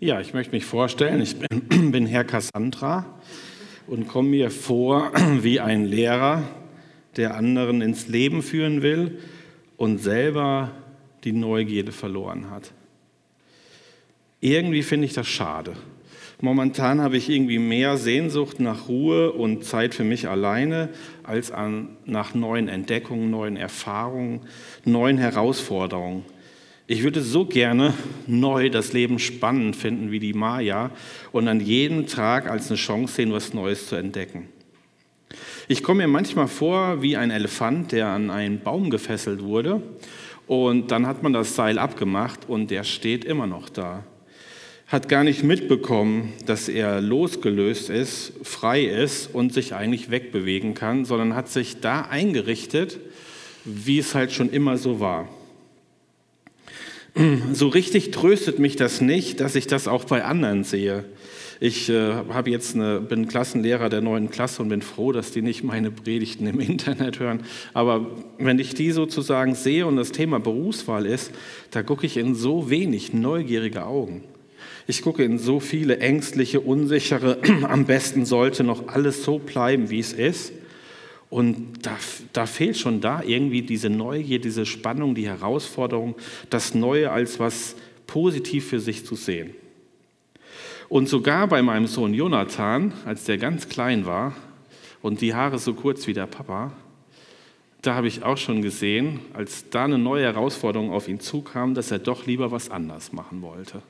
Ja, ich möchte mich vorstellen, ich bin, bin Herr Cassandra und komme mir vor wie ein Lehrer, der anderen ins Leben führen will und selber die Neugierde verloren hat. Irgendwie finde ich das schade. Momentan habe ich irgendwie mehr Sehnsucht nach Ruhe und Zeit für mich alleine als an, nach neuen Entdeckungen, neuen Erfahrungen, neuen Herausforderungen. Ich würde so gerne neu das Leben spannend finden wie die Maya und an jedem Tag als eine Chance sehen, was Neues zu entdecken. Ich komme mir manchmal vor wie ein Elefant, der an einen Baum gefesselt wurde und dann hat man das Seil abgemacht und der steht immer noch da. Hat gar nicht mitbekommen, dass er losgelöst ist, frei ist und sich eigentlich wegbewegen kann, sondern hat sich da eingerichtet, wie es halt schon immer so war. So richtig tröstet mich das nicht, dass ich das auch bei anderen sehe. Ich äh, habe jetzt eine, bin Klassenlehrer der neuen Klasse und bin froh, dass die nicht meine Predigten im Internet hören. Aber wenn ich die sozusagen sehe und das Thema Berufswahl ist, da gucke ich in so wenig neugierige Augen. Ich gucke in so viele ängstliche, unsichere, am besten sollte noch alles so bleiben, wie es ist. Und da, da fehlt schon da irgendwie diese Neugier, diese Spannung, die Herausforderung, das Neue als was positiv für sich zu sehen. Und sogar bei meinem Sohn Jonathan, als der ganz klein war und die Haare so kurz wie der Papa, da habe ich auch schon gesehen, als da eine neue Herausforderung auf ihn zukam, dass er doch lieber was anders machen wollte.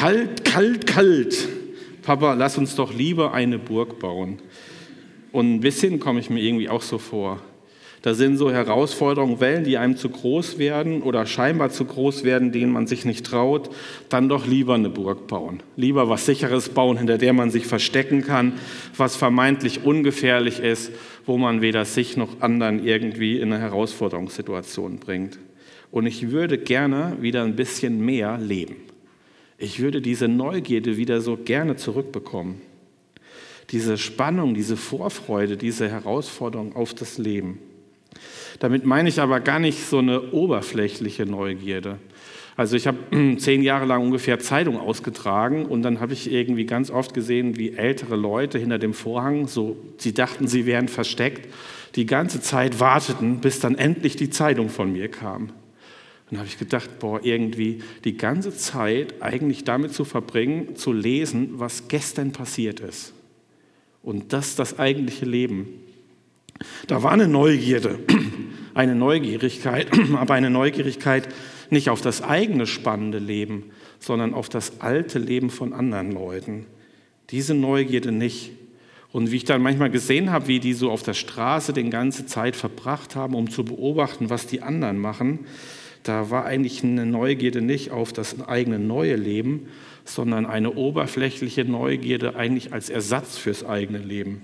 Kalt, kalt, kalt. Papa, lass uns doch lieber eine Burg bauen. Und ein bisschen komme ich mir irgendwie auch so vor. Da sind so Herausforderungen, Wellen, die einem zu groß werden oder scheinbar zu groß werden, denen man sich nicht traut. Dann doch lieber eine Burg bauen. Lieber was Sicheres bauen, hinter der man sich verstecken kann, was vermeintlich ungefährlich ist, wo man weder sich noch anderen irgendwie in eine Herausforderungssituation bringt. Und ich würde gerne wieder ein bisschen mehr leben. Ich würde diese Neugierde wieder so gerne zurückbekommen. Diese Spannung, diese Vorfreude, diese Herausforderung auf das Leben. Damit meine ich aber gar nicht so eine oberflächliche Neugierde. Also ich habe zehn Jahre lang ungefähr Zeitung ausgetragen und dann habe ich irgendwie ganz oft gesehen, wie ältere Leute hinter dem Vorhang, so sie dachten, sie wären versteckt, die ganze Zeit warteten, bis dann endlich die Zeitung von mir kam dann habe ich gedacht, boah, irgendwie die ganze Zeit eigentlich damit zu verbringen, zu lesen, was gestern passiert ist. Und das das eigentliche Leben. Da war eine Neugierde, eine Neugierigkeit, aber eine Neugierigkeit nicht auf das eigene spannende Leben, sondern auf das alte Leben von anderen Leuten. Diese Neugierde nicht. Und wie ich dann manchmal gesehen habe, wie die so auf der Straße den ganze Zeit verbracht haben, um zu beobachten, was die anderen machen, da war eigentlich eine Neugierde nicht auf das eigene neue Leben, sondern eine oberflächliche Neugierde eigentlich als Ersatz fürs eigene Leben.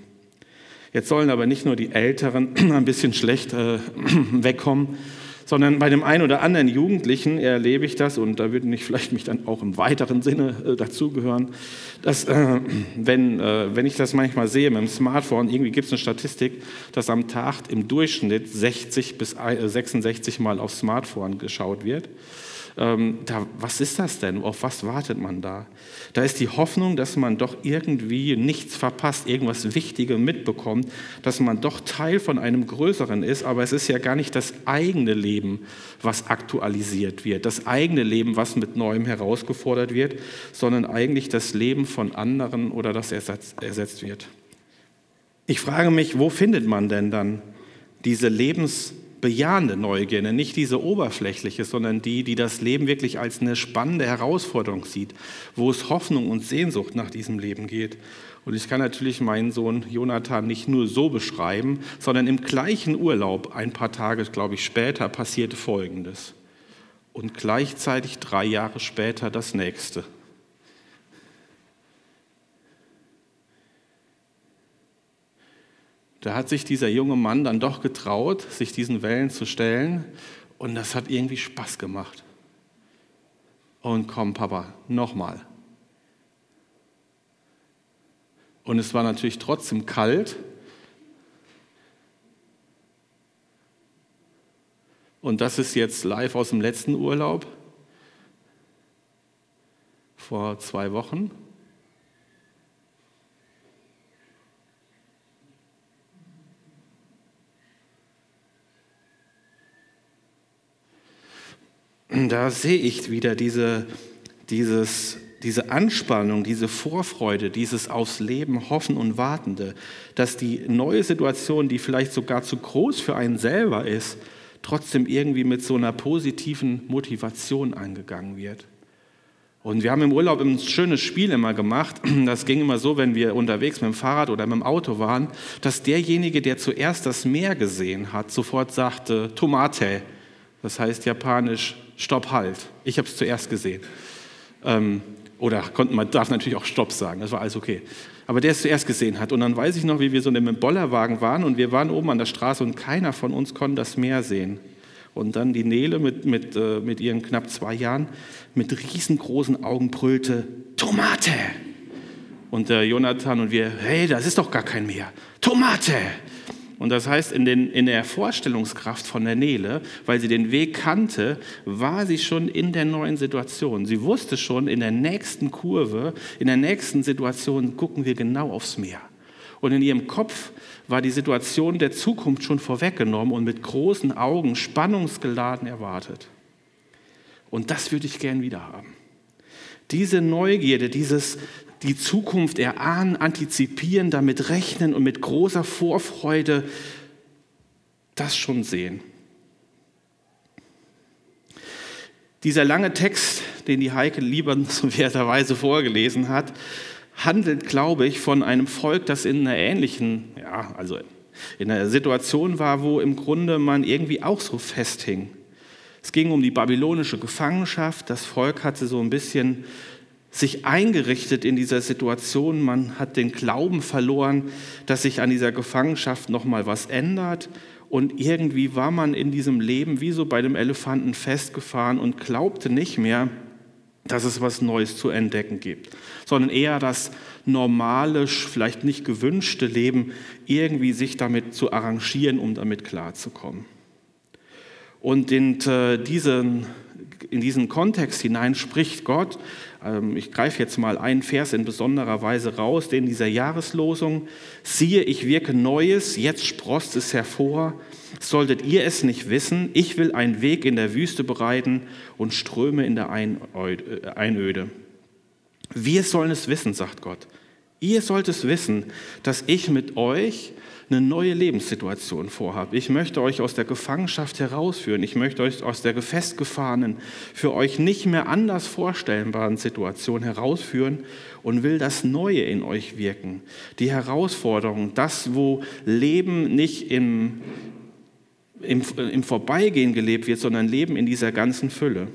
Jetzt sollen aber nicht nur die Älteren ein bisschen schlecht äh, wegkommen, sondern bei dem einen oder anderen Jugendlichen erlebe ich das, und da würde ich vielleicht mich dann auch im weiteren Sinne äh, dazugehören, dass, äh, wenn, äh, wenn ich das manchmal sehe mit dem Smartphone, irgendwie gibt es eine Statistik, dass am Tag im Durchschnitt 60 bis 66 Mal aufs Smartphone geschaut wird. Ähm, da, was ist das denn? Auf was wartet man da? Da ist die Hoffnung, dass man doch irgendwie nichts verpasst, irgendwas Wichtiges mitbekommt, dass man doch Teil von einem Größeren ist, aber es ist ja gar nicht das eigene Leben, was aktualisiert wird, das eigene Leben, was mit Neuem herausgefordert wird, sondern eigentlich das Leben von anderen oder das ersetzt, ersetzt wird. Ich frage mich, wo findet man denn dann diese Lebens bejahende Neugierde, nicht diese oberflächliche, sondern die, die das Leben wirklich als eine spannende Herausforderung sieht, wo es Hoffnung und Sehnsucht nach diesem Leben geht. Und ich kann natürlich meinen Sohn Jonathan nicht nur so beschreiben, sondern im gleichen Urlaub, ein paar Tage, glaube ich, später, passierte Folgendes. Und gleichzeitig drei Jahre später das nächste. Da hat sich dieser junge Mann dann doch getraut, sich diesen Wellen zu stellen und das hat irgendwie Spaß gemacht. Und komm, Papa, nochmal. Und es war natürlich trotzdem kalt. Und das ist jetzt live aus dem letzten Urlaub vor zwei Wochen. Da sehe ich wieder diese, dieses, diese Anspannung, diese Vorfreude, dieses aufs Leben hoffen und wartende, dass die neue Situation, die vielleicht sogar zu groß für einen selber ist, trotzdem irgendwie mit so einer positiven Motivation angegangen wird. Und wir haben im Urlaub ein schönes Spiel immer gemacht. Das ging immer so, wenn wir unterwegs mit dem Fahrrad oder mit dem Auto waren, dass derjenige, der zuerst das Meer gesehen hat, sofort sagte Tomate. Das heißt japanisch Stopp, halt. Ich habe es zuerst gesehen. Ähm, oder man darf natürlich auch Stopp sagen, das war alles okay. Aber der es zuerst gesehen hat. Und dann weiß ich noch, wie wir so in einem Bollerwagen waren und wir waren oben an der Straße und keiner von uns konnte das Meer sehen. Und dann die Nele mit, mit, äh, mit ihren knapp zwei Jahren mit riesengroßen Augen brüllte, Tomate! Und der Jonathan und wir, hey, das ist doch gar kein Meer. Tomate! Und das heißt, in, den, in der Vorstellungskraft von der Nele, weil sie den Weg kannte, war sie schon in der neuen Situation. Sie wusste schon, in der nächsten Kurve, in der nächsten Situation gucken wir genau aufs Meer. Und in ihrem Kopf war die Situation der Zukunft schon vorweggenommen und mit großen Augen spannungsgeladen erwartet. Und das würde ich gern wieder haben. Diese Neugierde, dieses die Zukunft erahnen, antizipieren, damit rechnen und mit großer Vorfreude das schon sehen. Dieser lange Text, den die Heike liebenswerterweise vorgelesen hat, handelt, glaube ich, von einem Volk, das in einer ähnlichen, ja, also in einer Situation war, wo im Grunde man irgendwie auch so festhing. Es ging um die babylonische Gefangenschaft. Das Volk hatte so ein bisschen sich eingerichtet in dieser Situation. Man hat den Glauben verloren, dass sich an dieser Gefangenschaft noch mal was ändert. Und irgendwie war man in diesem Leben wie so bei dem Elefanten festgefahren und glaubte nicht mehr, dass es was Neues zu entdecken gibt, sondern eher das normale, vielleicht nicht gewünschte Leben, irgendwie sich damit zu arrangieren, um damit klarzukommen. Und in äh, diesen, in diesen Kontext hinein spricht Gott. Ähm, ich greife jetzt mal einen Vers in besonderer Weise raus, den dieser Jahreslosung. Siehe, ich wirke Neues, jetzt sprost es hervor. Solltet ihr es nicht wissen, ich will einen Weg in der Wüste bereiten und Ströme in der äh, Einöde. Wir sollen es wissen, sagt Gott. Ihr sollt es wissen, dass ich mit euch eine neue Lebenssituation vorhabe. Ich möchte euch aus der Gefangenschaft herausführen. Ich möchte euch aus der festgefahrenen, für euch nicht mehr anders vorstellbaren Situation herausführen und will das Neue in euch wirken. Die Herausforderung, das, wo Leben nicht im, im, im Vorbeigehen gelebt wird, sondern Leben in dieser ganzen Fülle.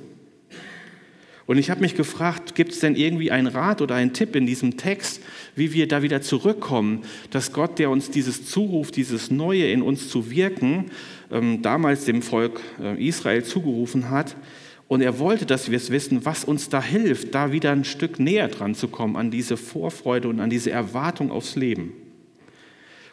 Und ich habe mich gefragt, gibt es denn irgendwie einen Rat oder einen Tipp in diesem Text, wie wir da wieder zurückkommen, dass Gott, der uns dieses zuruft, dieses Neue in uns zu wirken, ähm, damals dem Volk äh, Israel zugerufen hat. Und er wollte, dass wir es wissen, was uns da hilft, da wieder ein Stück näher dran zu kommen an diese Vorfreude und an diese Erwartung aufs Leben.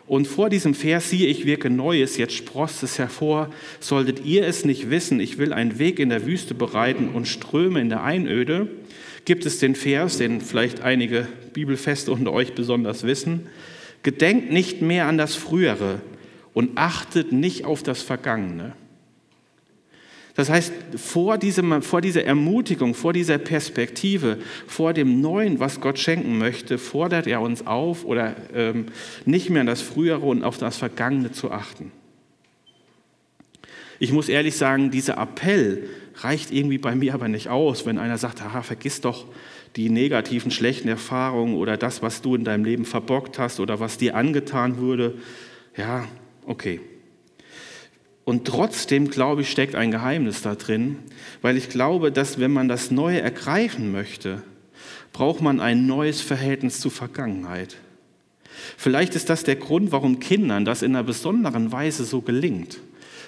Und vor diesem Vers siehe, ich wirke Neues, jetzt sproßt es hervor. Solltet ihr es nicht wissen, ich will einen Weg in der Wüste bereiten und Ströme in der Einöde, gibt es den Vers, den vielleicht einige Bibelfeste unter euch besonders wissen. Gedenkt nicht mehr an das Frühere und achtet nicht auf das Vergangene. Das heißt, vor, diesem, vor dieser Ermutigung, vor dieser Perspektive, vor dem Neuen, was Gott schenken möchte, fordert er uns auf, oder ähm, nicht mehr an das Frühere und auf das Vergangene zu achten. Ich muss ehrlich sagen, dieser Appell reicht irgendwie bei mir aber nicht aus, wenn einer sagt, haha, vergiss doch die negativen, schlechten Erfahrungen oder das, was du in deinem Leben verbockt hast oder was dir angetan wurde. Ja, okay. Und trotzdem, glaube ich, steckt ein Geheimnis da drin, weil ich glaube, dass wenn man das Neue ergreifen möchte, braucht man ein neues Verhältnis zur Vergangenheit. Vielleicht ist das der Grund, warum Kindern das in einer besonderen Weise so gelingt,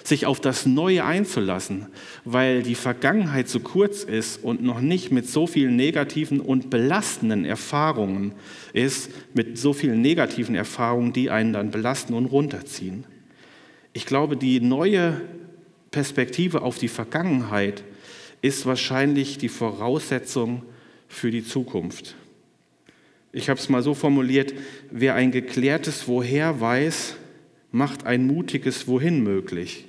sich auf das Neue einzulassen, weil die Vergangenheit so kurz ist und noch nicht mit so vielen negativen und belastenden Erfahrungen ist, mit so vielen negativen Erfahrungen, die einen dann belasten und runterziehen. Ich glaube, die neue Perspektive auf die Vergangenheit ist wahrscheinlich die Voraussetzung für die Zukunft. Ich habe es mal so formuliert, wer ein geklärtes Woher weiß, macht ein mutiges Wohin möglich.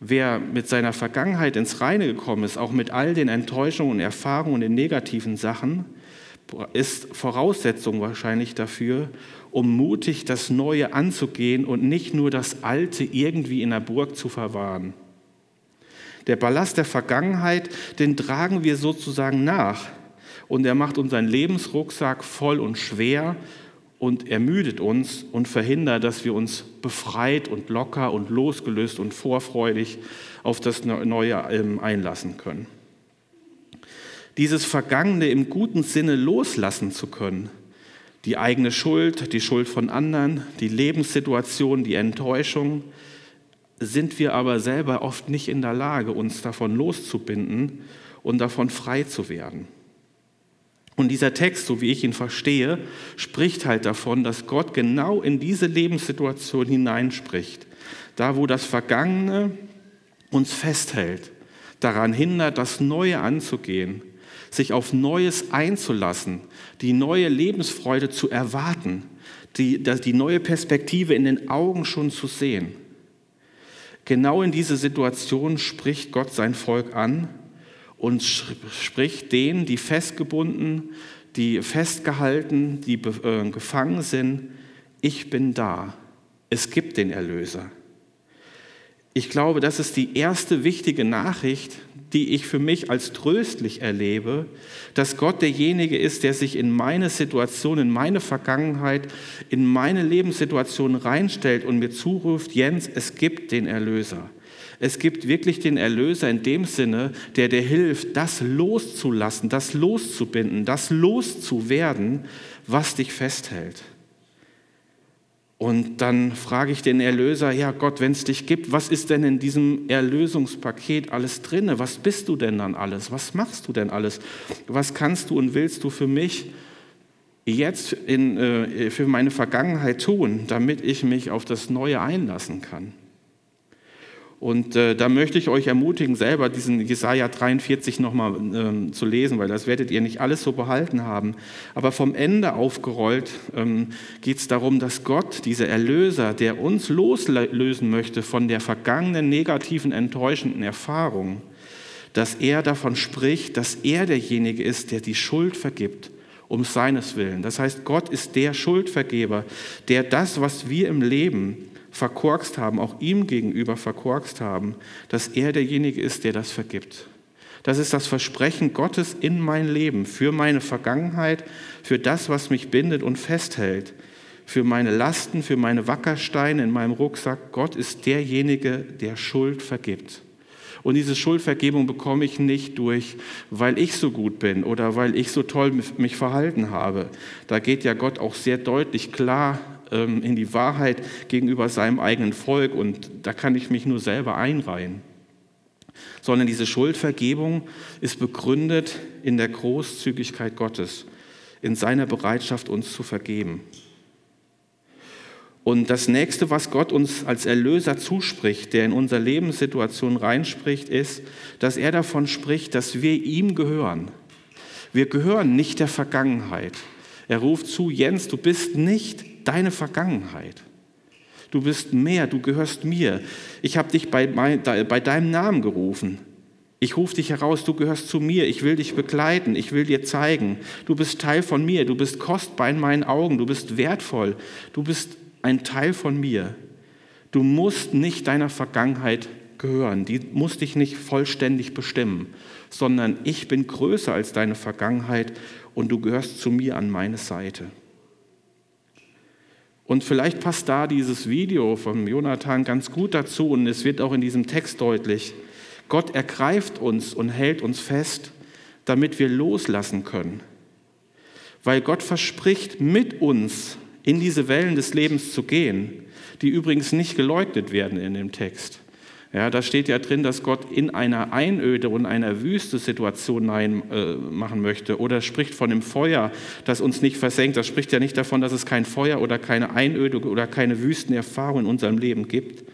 Wer mit seiner Vergangenheit ins Reine gekommen ist, auch mit all den Enttäuschungen und Erfahrungen und den negativen Sachen, ist Voraussetzung wahrscheinlich dafür, um mutig das Neue anzugehen und nicht nur das Alte irgendwie in der Burg zu verwahren. Der Ballast der Vergangenheit, den tragen wir sozusagen nach und er macht unseren Lebensrucksack voll und schwer und ermüdet uns und verhindert, dass wir uns befreit und locker und losgelöst und vorfreudig auf das Neue ähm, einlassen können. Dieses Vergangene im guten Sinne loslassen zu können, die eigene Schuld, die Schuld von anderen, die Lebenssituation, die Enttäuschung, sind wir aber selber oft nicht in der Lage, uns davon loszubinden und davon frei zu werden. Und dieser Text, so wie ich ihn verstehe, spricht halt davon, dass Gott genau in diese Lebenssituation hineinspricht. Da, wo das Vergangene uns festhält, daran hindert, das Neue anzugehen, sich auf Neues einzulassen, die neue Lebensfreude zu erwarten, die, die neue Perspektive in den Augen schon zu sehen. Genau in diese Situation spricht Gott sein Volk an und spricht denen, die festgebunden, die festgehalten, die äh, gefangen sind, ich bin da. Es gibt den Erlöser. Ich glaube, das ist die erste wichtige Nachricht, die ich für mich als tröstlich erlebe, dass Gott derjenige ist, der sich in meine Situation, in meine Vergangenheit, in meine Lebenssituation reinstellt und mir zuruft, Jens, es gibt den Erlöser. Es gibt wirklich den Erlöser in dem Sinne, der dir hilft, das loszulassen, das loszubinden, das loszuwerden, was dich festhält. Und dann frage ich den Erlöser, ja Gott, wenn es dich gibt, was ist denn in diesem Erlösungspaket alles drinne? Was bist du denn dann alles? Was machst du denn alles? Was kannst du und willst du für mich jetzt in, äh, für meine Vergangenheit tun, damit ich mich auf das Neue einlassen kann? Und äh, da möchte ich euch ermutigen, selber diesen Jesaja 43 nochmal ähm, zu lesen, weil das werdet ihr nicht alles so behalten haben. Aber vom Ende aufgerollt ähm, geht es darum, dass Gott, dieser Erlöser, der uns loslösen möchte von der vergangenen negativen, enttäuschenden Erfahrung, dass er davon spricht, dass er derjenige ist, der die Schuld vergibt um seines Willen. Das heißt, Gott ist der Schuldvergeber, der das, was wir im Leben verkorkst haben, auch ihm gegenüber verkorkst haben, dass er derjenige ist, der das vergibt. Das ist das Versprechen Gottes in mein Leben, für meine Vergangenheit, für das, was mich bindet und festhält, für meine Lasten, für meine Wackersteine in meinem Rucksack. Gott ist derjenige, der Schuld vergibt. Und diese Schuldvergebung bekomme ich nicht durch, weil ich so gut bin oder weil ich so toll mich verhalten habe. Da geht ja Gott auch sehr deutlich klar ähm, in die Wahrheit gegenüber seinem eigenen Volk und da kann ich mich nur selber einreihen. Sondern diese Schuldvergebung ist begründet in der Großzügigkeit Gottes, in seiner Bereitschaft, uns zu vergeben. Und das nächste, was Gott uns als Erlöser zuspricht, der in unsere Lebenssituation reinspricht, ist, dass er davon spricht, dass wir ihm gehören. Wir gehören nicht der Vergangenheit. Er ruft zu, Jens, du bist nicht deine Vergangenheit. Du bist mehr, du gehörst mir. Ich habe dich bei, bei deinem Namen gerufen. Ich rufe dich heraus, du gehörst zu mir, ich will dich begleiten, ich will dir zeigen, du bist Teil von mir, du bist kostbar in meinen Augen, du bist wertvoll, du bist ein Teil von mir. Du musst nicht deiner Vergangenheit gehören, die muss dich nicht vollständig bestimmen, sondern ich bin größer als deine Vergangenheit und du gehörst zu mir an meine Seite. Und vielleicht passt da dieses Video von Jonathan ganz gut dazu und es wird auch in diesem Text deutlich. Gott ergreift uns und hält uns fest, damit wir loslassen können. Weil Gott verspricht, mit uns in diese Wellen des Lebens zu gehen, die übrigens nicht geleugnet werden in dem Text. Ja, da steht ja drin, dass Gott in einer Einöde und einer Wüste Situation nein, äh, machen möchte. Oder spricht von dem Feuer, das uns nicht versenkt. Das spricht ja nicht davon, dass es kein Feuer oder keine Einöde oder keine Wüstenerfahrung in unserem Leben gibt,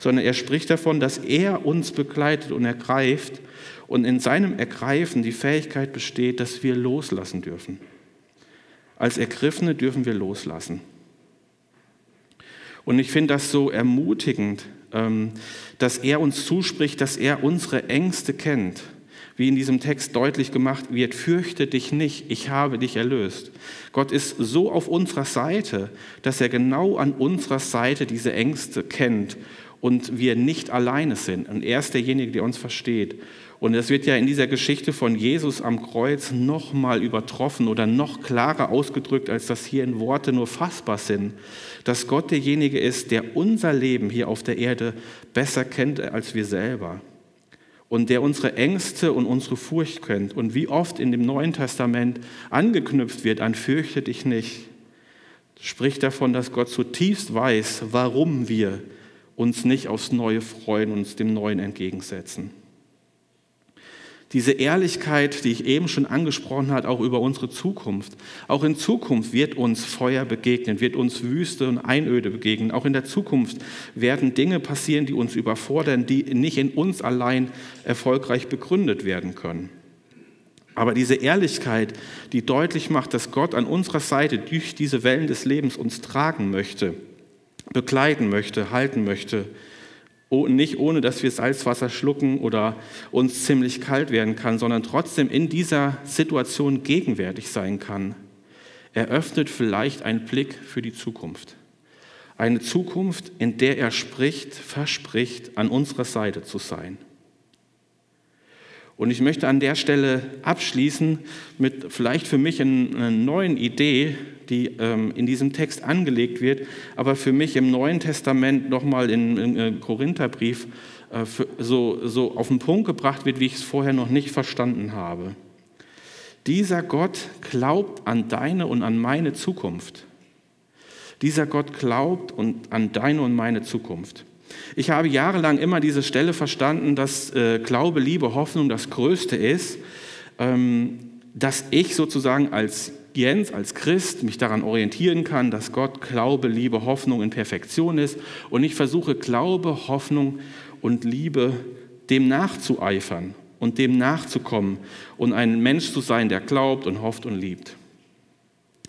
sondern er spricht davon, dass er uns begleitet und ergreift und in seinem Ergreifen die Fähigkeit besteht, dass wir loslassen dürfen. Als Ergriffene dürfen wir loslassen. Und ich finde das so ermutigend, dass er uns zuspricht, dass er unsere Ängste kennt. Wie in diesem Text deutlich gemacht wird, fürchte dich nicht, ich habe dich erlöst. Gott ist so auf unserer Seite, dass er genau an unserer Seite diese Ängste kennt und wir nicht alleine sind. Und er ist derjenige, der uns versteht. Und das wird ja in dieser Geschichte von Jesus am Kreuz noch mal übertroffen oder noch klarer ausgedrückt, als das hier in Worte nur fassbar sind, dass Gott derjenige ist, der unser Leben hier auf der Erde besser kennt als wir selber und der unsere Ängste und unsere Furcht kennt und wie oft in dem Neuen Testament angeknüpft wird an fürchte dich nicht, spricht davon, dass Gott zutiefst weiß, warum wir uns nicht aufs Neue freuen und uns dem Neuen entgegensetzen. Diese Ehrlichkeit, die ich eben schon angesprochen habe, auch über unsere Zukunft. Auch in Zukunft wird uns Feuer begegnen, wird uns Wüste und Einöde begegnen. Auch in der Zukunft werden Dinge passieren, die uns überfordern, die nicht in uns allein erfolgreich begründet werden können. Aber diese Ehrlichkeit, die deutlich macht, dass Gott an unserer Seite durch diese Wellen des Lebens uns tragen möchte, begleiten möchte, halten möchte, nicht ohne, dass wir Salzwasser schlucken oder uns ziemlich kalt werden kann, sondern trotzdem in dieser Situation gegenwärtig sein kann, eröffnet vielleicht einen Blick für die Zukunft. Eine Zukunft, in der er spricht, verspricht, an unserer Seite zu sein. Und ich möchte an der Stelle abschließen mit vielleicht für mich einer neuen Idee, die ähm, in diesem Text angelegt wird, aber für mich im Neuen Testament nochmal in äh, Korintherbrief äh, so, so auf den Punkt gebracht wird, wie ich es vorher noch nicht verstanden habe. Dieser Gott glaubt an deine und an meine Zukunft. Dieser Gott glaubt und an deine und meine Zukunft. Ich habe jahrelang immer diese Stelle verstanden, dass äh, Glaube, Liebe, Hoffnung das Größte ist, ähm, dass ich sozusagen als Jens, als Christ mich daran orientieren kann, dass Gott Glaube, Liebe, Hoffnung in Perfektion ist und ich versuche Glaube, Hoffnung und Liebe dem nachzueifern und dem nachzukommen und ein Mensch zu sein, der glaubt und hofft und liebt.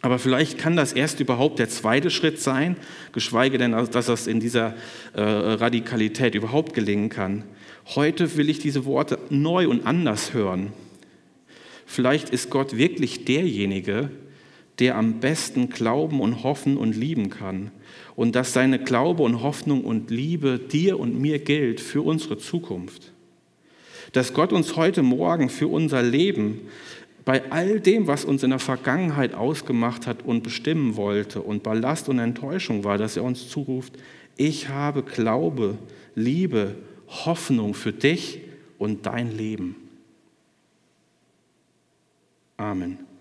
Aber vielleicht kann das erst überhaupt der zweite Schritt sein, geschweige denn, dass das in dieser äh, Radikalität überhaupt gelingen kann. Heute will ich diese Worte neu und anders hören. Vielleicht ist Gott wirklich derjenige, der am besten glauben und hoffen und lieben kann. Und dass seine Glaube und Hoffnung und Liebe dir und mir gilt für unsere Zukunft. Dass Gott uns heute Morgen für unser Leben bei all dem, was uns in der Vergangenheit ausgemacht hat und bestimmen wollte und Ballast und Enttäuschung war, dass er uns zuruft, ich habe Glaube, Liebe, Hoffnung für dich und dein Leben. Amen.